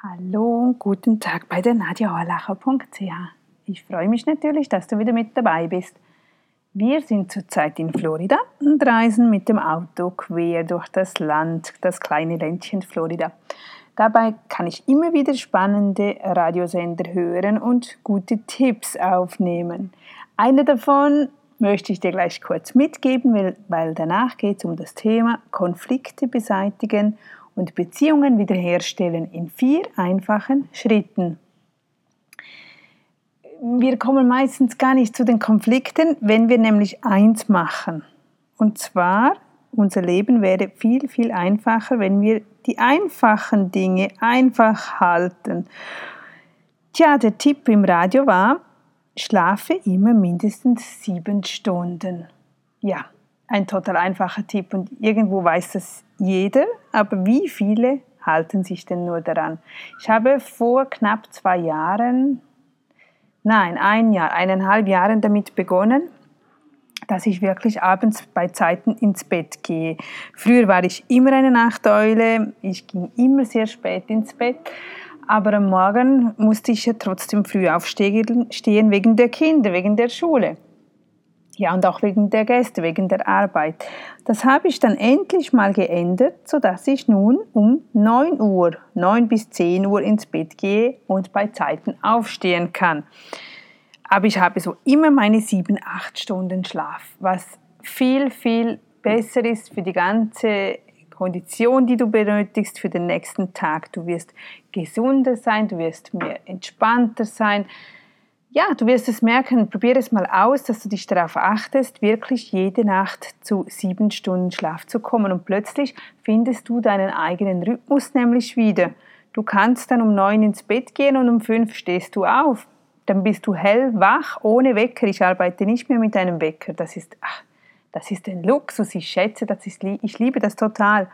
Hallo und guten Tag bei der nadiaorlacher.ch. Ich freue mich natürlich, dass du wieder mit dabei bist. Wir sind zurzeit in Florida und reisen mit dem Auto quer durch das Land, das kleine Ländchen Florida. Dabei kann ich immer wieder spannende Radiosender hören und gute Tipps aufnehmen. Eine davon möchte ich dir gleich kurz mitgeben, weil danach geht es um das Thema Konflikte beseitigen und Beziehungen wiederherstellen in vier einfachen Schritten. Wir kommen meistens gar nicht zu den Konflikten, wenn wir nämlich eins machen. Und zwar, unser Leben wäre viel, viel einfacher, wenn wir die einfachen Dinge einfach halten. Tja, der Tipp im Radio war, schlafe immer mindestens sieben Stunden. Ja, ein total einfacher Tipp und irgendwo weiß das jeder, aber wie viele halten sich denn nur daran? Ich habe vor knapp zwei Jahren, nein, ein Jahr, eineinhalb Jahren damit begonnen, dass ich wirklich abends bei Zeiten ins Bett gehe. Früher war ich immer eine Nachteule, ich ging immer sehr spät ins Bett, aber am Morgen musste ich ja trotzdem früh aufstehen wegen der Kinder, wegen der Schule. Ja, und auch wegen der Gäste, wegen der Arbeit. Das habe ich dann endlich mal geändert, sodass ich nun um 9 Uhr, 9 bis 10 Uhr ins Bett gehe und bei Zeiten aufstehen kann. Aber ich habe so immer meine 7, 8 Stunden Schlaf, was viel, viel besser ist für die ganze Kondition, die du benötigst für den nächsten Tag. Du wirst gesunder sein, du wirst mehr entspannter sein ja, du wirst es merken, probier es mal aus, dass du dich darauf achtest, wirklich jede Nacht zu sieben Stunden Schlaf zu kommen und plötzlich findest du deinen eigenen Rhythmus nämlich wieder. Du kannst dann um neun ins Bett gehen und um fünf stehst du auf. Dann bist du hellwach, ohne Wecker. Ich arbeite nicht mehr mit einem Wecker. Das ist, ach, das ist ein Luxus. Ich schätze, das ist, ich liebe das total.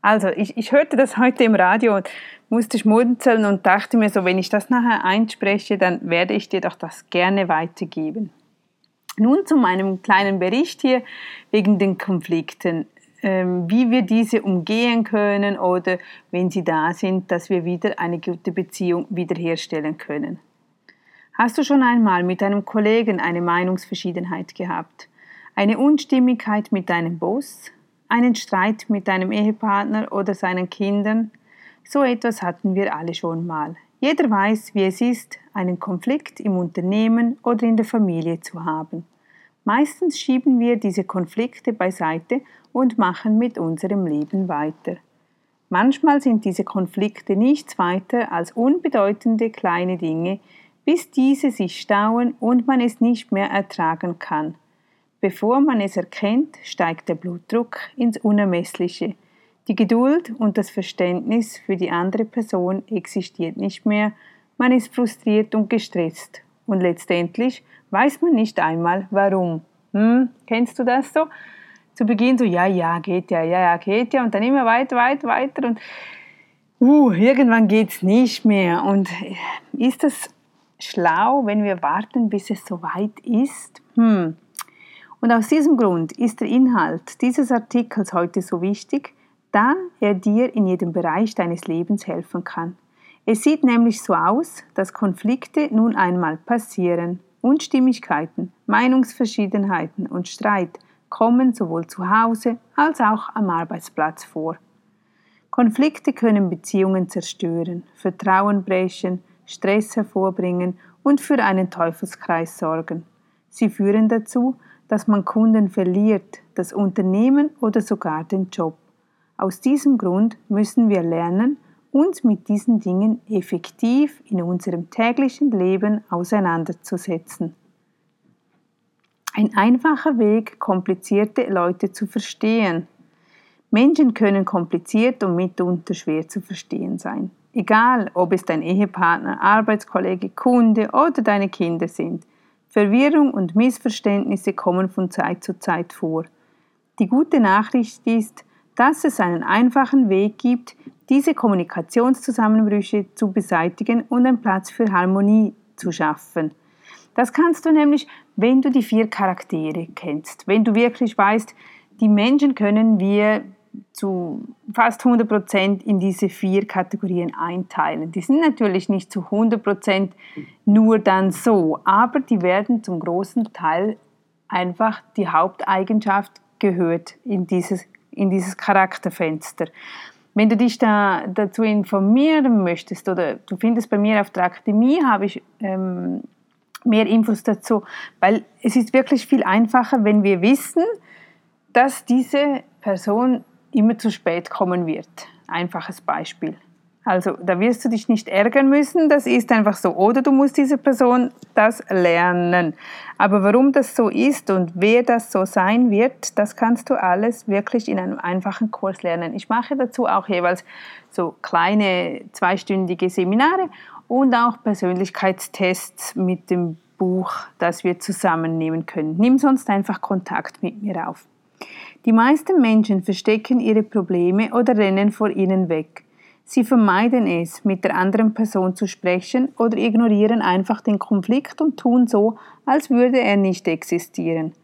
Also, ich, ich hörte das heute im Radio und musste schmunzeln und dachte mir so, wenn ich das nachher einspreche, dann werde ich dir doch das gerne weitergeben. Nun zu meinem kleinen Bericht hier wegen den Konflikten, ähm, wie wir diese umgehen können oder wenn sie da sind, dass wir wieder eine gute Beziehung wiederherstellen können. Hast du schon einmal mit einem Kollegen eine Meinungsverschiedenheit gehabt? Eine Unstimmigkeit mit deinem Boss? Einen Streit mit deinem Ehepartner oder seinen Kindern. So etwas hatten wir alle schon mal. Jeder weiß, wie es ist, einen Konflikt im Unternehmen oder in der Familie zu haben. Meistens schieben wir diese Konflikte beiseite und machen mit unserem Leben weiter. Manchmal sind diese Konflikte nichts weiter als unbedeutende kleine Dinge, bis diese sich stauen und man es nicht mehr ertragen kann. Bevor man es erkennt, steigt der Blutdruck ins Unermessliche. Die Geduld und das Verständnis für die andere Person existiert nicht mehr, man ist frustriert und gestresst und letztendlich weiß man nicht einmal warum. Hm, kennst du das so? Zu Beginn so, ja, ja, geht ja, ja, ja, geht ja und dann immer weiter, weiter, weiter und uh, irgendwann geht es nicht mehr. Und ist das schlau, wenn wir warten, bis es soweit ist? Hm, und aus diesem Grund ist der Inhalt dieses Artikels heute so wichtig, da er dir in jedem Bereich deines Lebens helfen kann. Es sieht nämlich so aus, dass Konflikte nun einmal passieren. Unstimmigkeiten, Meinungsverschiedenheiten und Streit kommen sowohl zu Hause als auch am Arbeitsplatz vor. Konflikte können Beziehungen zerstören, Vertrauen brechen, Stress hervorbringen und für einen Teufelskreis sorgen. Sie führen dazu, dass man Kunden verliert, das Unternehmen oder sogar den Job. Aus diesem Grund müssen wir lernen, uns mit diesen Dingen effektiv in unserem täglichen Leben auseinanderzusetzen. Ein einfacher Weg, komplizierte Leute zu verstehen. Menschen können kompliziert und mitunter schwer zu verstehen sein. Egal, ob es dein Ehepartner, Arbeitskollege, Kunde oder deine Kinder sind – Verwirrung und Missverständnisse kommen von Zeit zu Zeit vor. Die gute Nachricht ist, dass es einen einfachen Weg gibt, diese Kommunikationszusammenbrüche zu beseitigen und einen Platz für Harmonie zu schaffen. Das kannst du nämlich, wenn du die vier Charaktere kennst, wenn du wirklich weißt, die Menschen können wir zu fast 100 Prozent in diese vier Kategorien einteilen. Die sind natürlich nicht zu 100 Prozent nur dann so, aber die werden zum großen Teil einfach die Haupteigenschaft gehört in dieses, in dieses Charakterfenster. Wenn du dich da dazu informieren möchtest oder du findest bei mir auf der Akademie, habe ich ähm, mehr Infos dazu, weil es ist wirklich viel einfacher, wenn wir wissen, dass diese Person immer zu spät kommen wird. Einfaches Beispiel. Also da wirst du dich nicht ärgern müssen, das ist einfach so. Oder du musst diese Person das lernen. Aber warum das so ist und wer das so sein wird, das kannst du alles wirklich in einem einfachen Kurs lernen. Ich mache dazu auch jeweils so kleine zweistündige Seminare und auch Persönlichkeitstests mit dem Buch, das wir zusammennehmen können. Nimm sonst einfach Kontakt mit mir auf. Die meisten Menschen verstecken ihre Probleme oder rennen vor ihnen weg. Sie vermeiden es, mit der anderen Person zu sprechen oder ignorieren einfach den Konflikt und tun so, als würde er nicht existieren.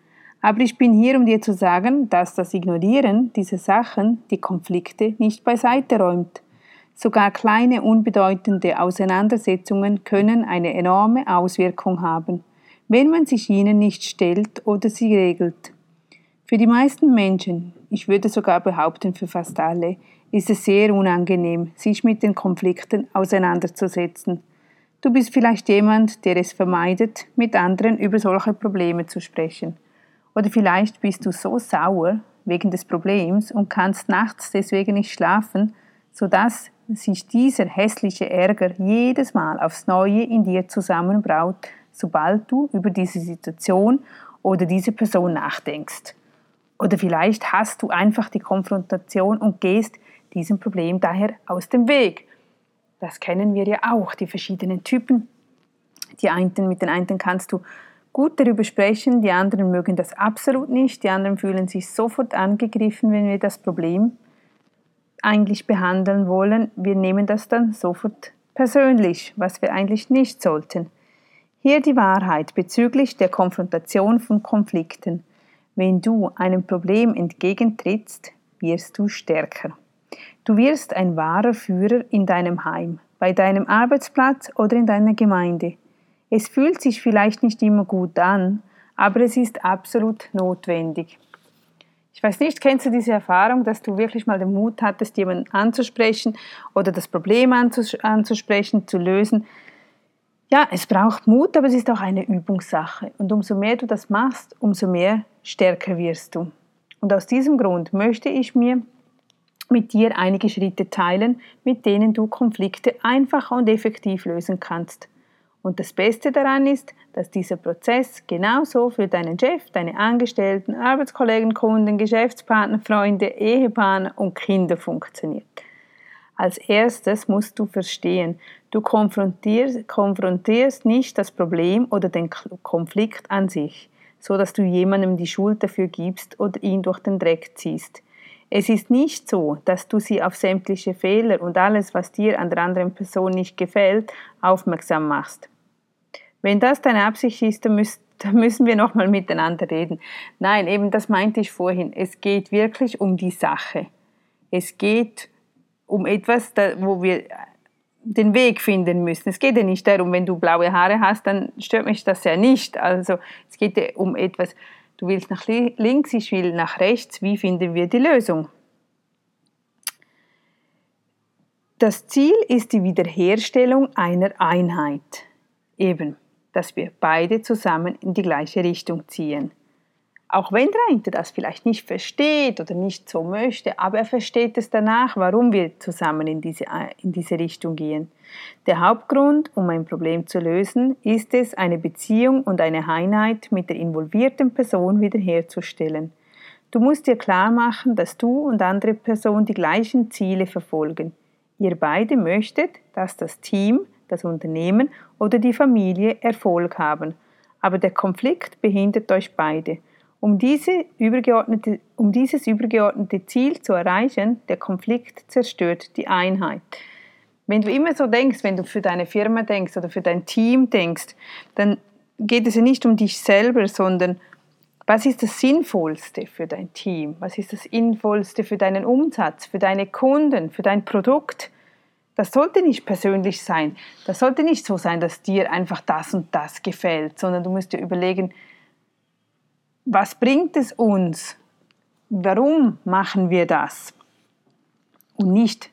Aber ich bin hier, um dir zu sagen, dass das Ignorieren dieser Sachen die Konflikte nicht beiseite räumt. Sogar kleine unbedeutende Auseinandersetzungen können eine enorme Auswirkung haben, wenn man sich ihnen nicht stellt oder sie regelt. Für die meisten Menschen, ich würde sogar behaupten für fast alle, ist es sehr unangenehm, sich mit den Konflikten auseinanderzusetzen. Du bist vielleicht jemand, der es vermeidet, mit anderen über solche Probleme zu sprechen. Oder vielleicht bist du so sauer wegen des Problems und kannst nachts deswegen nicht schlafen, sodass sich dieser hässliche Ärger jedes Mal aufs Neue in dir zusammenbraut, sobald du über diese Situation oder diese Person nachdenkst. Oder vielleicht hast du einfach die Konfrontation und gehst diesem Problem daher aus dem Weg. Das kennen wir ja auch, die verschiedenen Typen. Die einen, mit den einen kannst du gut darüber sprechen, die anderen mögen das absolut nicht, die anderen fühlen sich sofort angegriffen, wenn wir das Problem eigentlich behandeln wollen. Wir nehmen das dann sofort persönlich, was wir eigentlich nicht sollten. Hier die Wahrheit bezüglich der Konfrontation von Konflikten. Wenn du einem Problem entgegentrittst, wirst du stärker. Du wirst ein wahrer Führer in deinem Heim, bei deinem Arbeitsplatz oder in deiner Gemeinde. Es fühlt sich vielleicht nicht immer gut an, aber es ist absolut notwendig. Ich weiß nicht, kennst du diese Erfahrung, dass du wirklich mal den Mut hattest, jemanden anzusprechen oder das Problem anzusprechen, zu lösen? Ja, es braucht Mut, aber es ist auch eine Übungssache. Und umso mehr du das machst, umso mehr stärker wirst du. Und aus diesem Grund möchte ich mir mit dir einige Schritte teilen, mit denen du Konflikte einfacher und effektiv lösen kannst. Und das Beste daran ist, dass dieser Prozess genauso für deinen Chef, deine Angestellten, Arbeitskollegen, Kunden, Geschäftspartner, Freunde, Ehepartner und Kinder funktioniert. Als erstes musst du verstehen, du konfrontierst, konfrontierst nicht das Problem oder den Konflikt an sich, so dass du jemandem die Schuld dafür gibst oder ihn durch den Dreck ziehst. Es ist nicht so, dass du sie auf sämtliche Fehler und alles, was dir an der anderen Person nicht gefällt, aufmerksam machst. Wenn das deine Absicht ist, dann, müsst, dann müssen wir nochmal miteinander reden. Nein, eben das meinte ich vorhin. Es geht wirklich um die Sache. Es geht um etwas, wo wir den Weg finden müssen. Es geht ja nicht darum, wenn du blaue Haare hast, dann stört mich das ja nicht. Also es geht ja um etwas, du willst nach links, ich will nach rechts, wie finden wir die Lösung? Das Ziel ist die Wiederherstellung einer Einheit. Eben, dass wir beide zusammen in die gleiche Richtung ziehen. Auch wenn der eine das vielleicht nicht versteht oder nicht so möchte, aber er versteht es danach, warum wir zusammen in diese, in diese Richtung gehen. Der Hauptgrund, um ein Problem zu lösen, ist es, eine Beziehung und eine Einheit mit der involvierten Person wiederherzustellen. Du musst dir klar machen, dass du und andere Personen die gleichen Ziele verfolgen. Ihr beide möchtet, dass das Team, das Unternehmen oder die Familie Erfolg haben. Aber der Konflikt behindert euch beide. Um, diese übergeordnete, um dieses übergeordnete Ziel zu erreichen, der Konflikt zerstört die Einheit. Wenn du immer so denkst, wenn du für deine Firma denkst oder für dein Team denkst, dann geht es ja nicht um dich selber, sondern Was ist das Sinnvollste für dein Team? Was ist das Sinnvollste für deinen Umsatz, für deine Kunden, für dein Produkt? Das sollte nicht persönlich sein. Das sollte nicht so sein, dass dir einfach das und das gefällt, sondern du musst dir überlegen, was bringt es uns? Warum machen wir das? Und nicht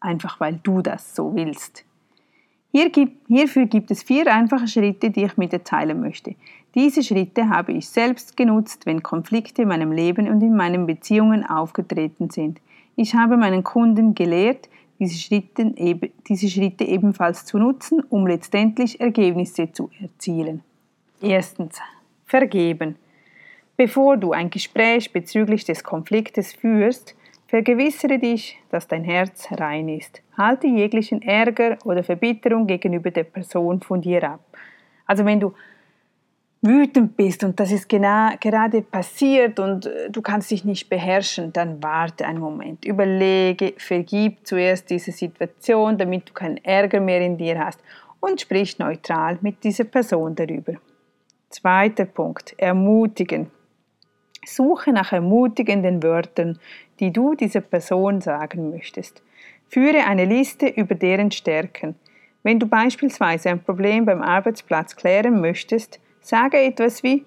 einfach, weil du das so willst. Hier gibt, hierfür gibt es vier einfache Schritte, die ich mit dir teilen möchte. Diese Schritte habe ich selbst genutzt, wenn Konflikte in meinem Leben und in meinen Beziehungen aufgetreten sind. Ich habe meinen Kunden gelehrt, diese Schritte, diese Schritte ebenfalls zu nutzen, um letztendlich Ergebnisse zu erzielen. Erstens. Vergeben. Bevor du ein Gespräch bezüglich des Konfliktes führst, vergewissere dich, dass dein Herz rein ist. Halte jeglichen Ärger oder Verbitterung gegenüber der Person von dir ab. Also wenn du wütend bist und das ist genau, gerade passiert und äh, du kannst dich nicht beherrschen, dann warte einen Moment, überlege, vergib zuerst diese Situation, damit du keinen Ärger mehr in dir hast und sprich neutral mit dieser Person darüber. Zweiter Punkt, ermutigen. Suche nach ermutigenden Wörtern, die du dieser Person sagen möchtest. Führe eine Liste über deren Stärken. Wenn du beispielsweise ein Problem beim Arbeitsplatz klären möchtest, Sage etwas wie,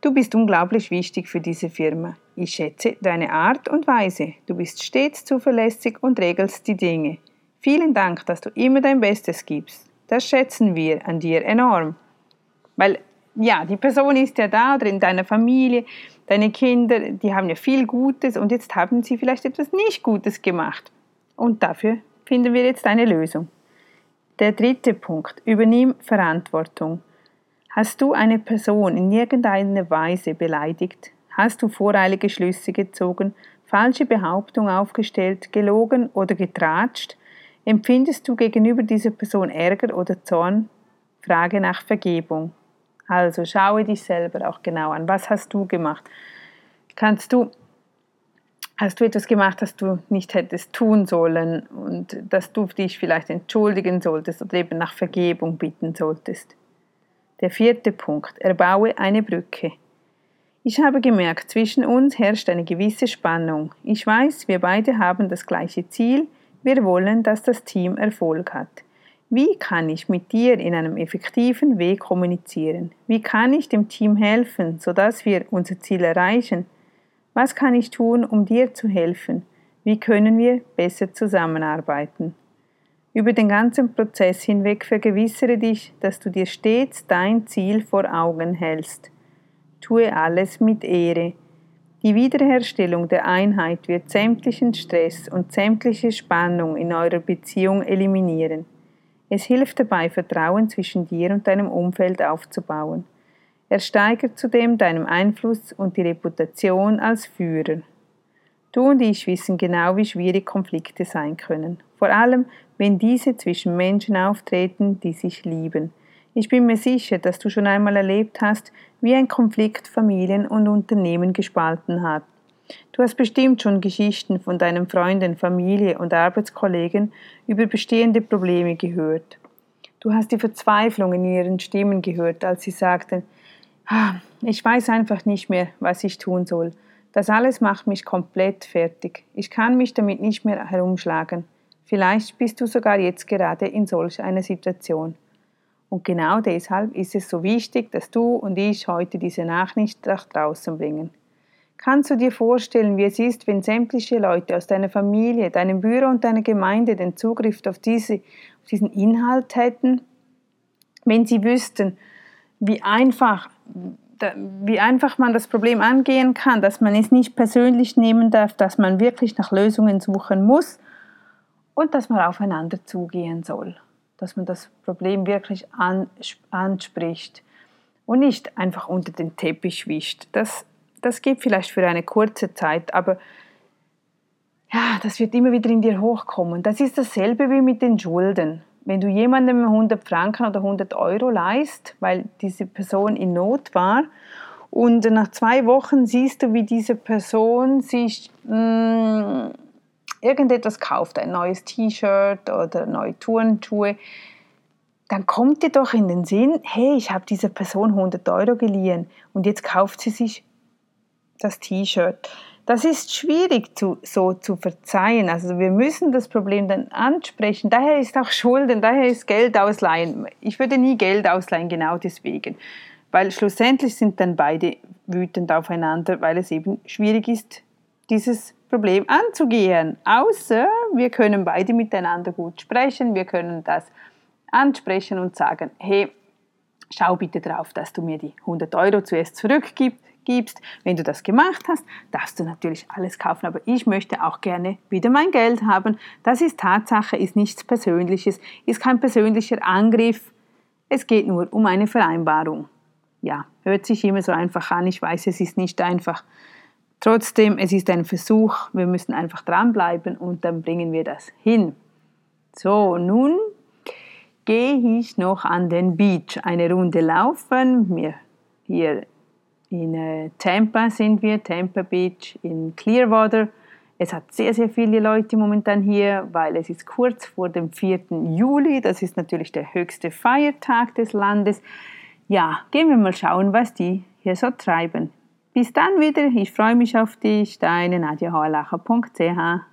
du bist unglaublich wichtig für diese Firma. Ich schätze deine Art und Weise. Du bist stets zuverlässig und regelst die Dinge. Vielen Dank, dass du immer dein Bestes gibst. Das schätzen wir an dir enorm. Weil, ja, die Person ist ja da oder in deiner Familie, deine Kinder, die haben ja viel Gutes und jetzt haben sie vielleicht etwas nicht Gutes gemacht. Und dafür finden wir jetzt eine Lösung. Der dritte Punkt, übernimm Verantwortung. Hast du eine Person in irgendeiner Weise beleidigt? Hast du voreilige Schlüsse gezogen, falsche Behauptungen aufgestellt, gelogen oder getratscht? Empfindest du gegenüber dieser Person Ärger oder Zorn? Frage nach Vergebung. Also schaue dich selber auch genau an. Was hast du gemacht? Kannst du hast du etwas gemacht, das du nicht hättest tun sollen und dass du dich vielleicht entschuldigen solltest oder eben nach Vergebung bitten solltest? Der vierte Punkt. Erbaue eine Brücke. Ich habe gemerkt, zwischen uns herrscht eine gewisse Spannung. Ich weiß, wir beide haben das gleiche Ziel. Wir wollen, dass das Team Erfolg hat. Wie kann ich mit dir in einem effektiven Weg kommunizieren? Wie kann ich dem Team helfen, sodass wir unser Ziel erreichen? Was kann ich tun, um dir zu helfen? Wie können wir besser zusammenarbeiten? Über den ganzen Prozess hinweg vergewissere dich, dass du dir stets dein Ziel vor Augen hältst. Tue alles mit Ehre. Die Wiederherstellung der Einheit wird sämtlichen Stress und sämtliche Spannung in eurer Beziehung eliminieren. Es hilft dabei, Vertrauen zwischen dir und deinem Umfeld aufzubauen. Er steigert zudem deinen Einfluss und die Reputation als Führer. Du und ich wissen genau, wie schwierig Konflikte sein können. Vor allem, wenn diese zwischen Menschen auftreten, die sich lieben. Ich bin mir sicher, dass du schon einmal erlebt hast, wie ein Konflikt Familien und Unternehmen gespalten hat. Du hast bestimmt schon Geschichten von deinen Freunden, Familie und Arbeitskollegen über bestehende Probleme gehört. Du hast die Verzweiflung in ihren Stimmen gehört, als sie sagten, ah, ich weiß einfach nicht mehr, was ich tun soll. Das alles macht mich komplett fertig. Ich kann mich damit nicht mehr herumschlagen. Vielleicht bist du sogar jetzt gerade in solch einer Situation. Und genau deshalb ist es so wichtig, dass du und ich heute diese Nachricht nach draußen bringen. Kannst du dir vorstellen, wie es ist, wenn sämtliche Leute aus deiner Familie, deinem Büro und deiner Gemeinde den Zugriff auf, diese, auf diesen Inhalt hätten? Wenn sie wüssten, wie einfach, wie einfach man das Problem angehen kann, dass man es nicht persönlich nehmen darf, dass man wirklich nach Lösungen suchen muss und dass man aufeinander zugehen soll, dass man das Problem wirklich anspricht und nicht einfach unter den Teppich wischt. Das, das geht vielleicht für eine kurze Zeit, aber ja, das wird immer wieder in dir hochkommen. Das ist dasselbe wie mit den Schulden. Wenn du jemandem 100 Franken oder 100 Euro leist, weil diese Person in Not war, und nach zwei Wochen siehst du, wie diese Person sich mh, mm, irgendetwas kauft, ein neues T-Shirt oder neue Turnschuhe, dann kommt dir doch in den Sinn, hey, ich habe dieser Person 100 Euro geliehen und jetzt kauft sie sich das T-Shirt. Das ist schwierig zu, so zu verzeihen. Also wir müssen das Problem dann ansprechen. Daher ist auch Schulden, daher ist Geld ausleihen. Ich würde nie Geld ausleihen, genau deswegen. Weil schlussendlich sind dann beide wütend aufeinander, weil es eben schwierig ist, dieses Problem anzugehen. Außer wir können beide miteinander gut sprechen, wir können das ansprechen und sagen, hey, schau bitte drauf, dass du mir die 100 Euro zuerst zurückgibst gibst. Wenn du das gemacht hast, darfst du natürlich alles kaufen, aber ich möchte auch gerne wieder mein Geld haben. Das ist Tatsache, ist nichts Persönliches, ist kein persönlicher Angriff. Es geht nur um eine Vereinbarung. Ja, hört sich immer so einfach an. Ich weiß, es ist nicht einfach. Trotzdem, es ist ein Versuch. Wir müssen einfach dranbleiben und dann bringen wir das hin. So, nun gehe ich noch an den Beach eine Runde laufen. Mir hier in äh, Tampa sind wir, Tampa Beach in Clearwater. Es hat sehr, sehr viele Leute momentan hier, weil es ist kurz vor dem 4. Juli. Das ist natürlich der höchste Feiertag des Landes. Ja, gehen wir mal schauen, was die hier so treiben. Bis dann wieder. Ich freue mich auf dich. Deine nadjahoerlacher.ch